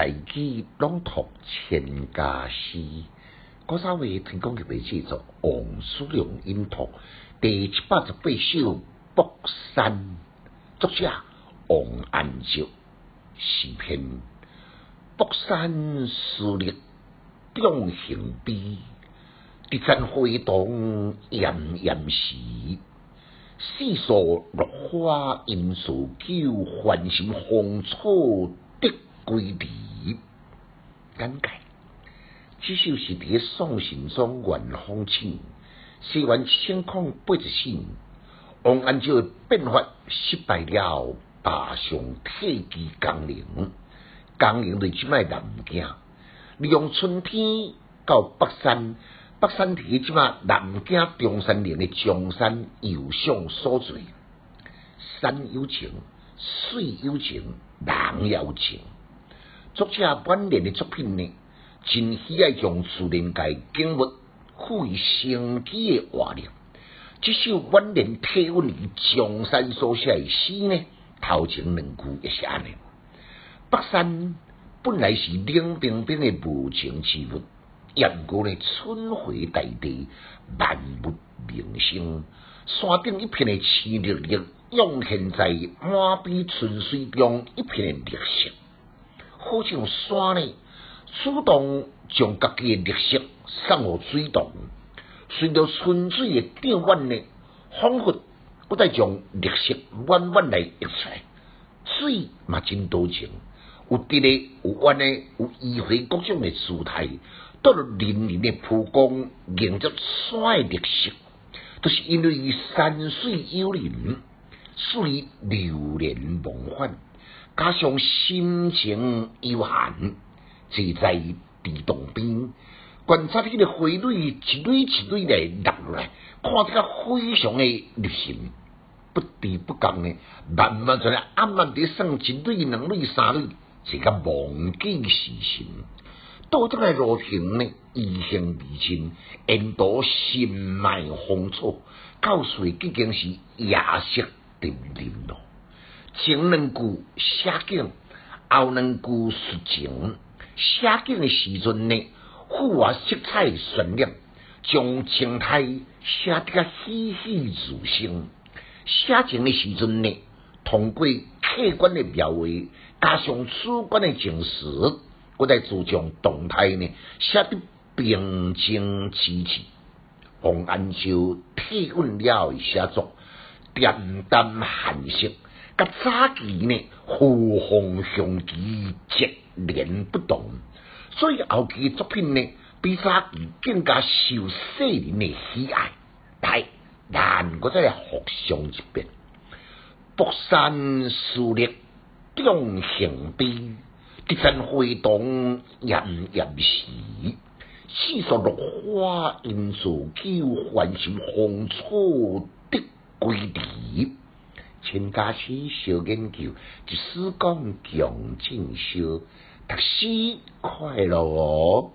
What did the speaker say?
大举朗读千家诗，古早话提供嘅笔记作王叔良音读第七百十八首《北山》，作者王安石，诗篇北山思立中行悲，一阵回动炎炎时，四树落花因树酒，欢心芳草。归地简介，这首是伫宋神宗元丰庆，西元千空八十四年，王安石变法失败了，大上退居江陵，江陵对即卖南京，利用春天到北山，北山伫即卖南京中山陵的中山游赏所在，山有情，水有情，人有情。作者晚年的作品呢，真喜爱用自然界景物赋予生机的活力。这首晚年体温于江山所写的诗呢，头前两句也是安尼。北山本来是冷冰冰的无情之物，不过呢，春回大地，万物明生，山顶一片的青绿绿，涌现在满笔春水中一片的绿色。好像山呢，主动将家己的绿色送互水洞，随着春水的转弯呢，仿佛不再将绿色弯弯来溢出来。水嘛真多情，有直的，有弯诶，有迂回各种的姿态，到了粼粼的蒲公迎着山的绿色，都是因为伊山水幽灵，水流连忘返。加上心情悠闲，坐在地洞边，观察迄个花蕊一蕊一蕊来落来，看这个非常的热心，不知不觉呢，慢慢在暗暗地算一蕊、两蕊、三蕊，是个忘记时辰。到这个路程呢，异乡离亲，沿途心脉风草，到水已经是夜色沉沉咯。前两句写景，后两句抒情。写景的时阵呢，赋予色彩绚丽，将情态写得栩栩如生。写情的时阵呢，通过客观的描绘，加上主观的情绪，我再注重动态呢，写得平静凄凄。王安石体温了写作，恬淡含蓄。甲早期呢，呼风向旗，接连不动，所以后期作品呢，比早期更加受世人的喜爱。来，咱我再来复诵一遍：北山树立中行悲，一阵花动炎炎时。四十六花因树酒，还心芳草得归地。全家师小研究，一时讲强进修，读书快乐哦。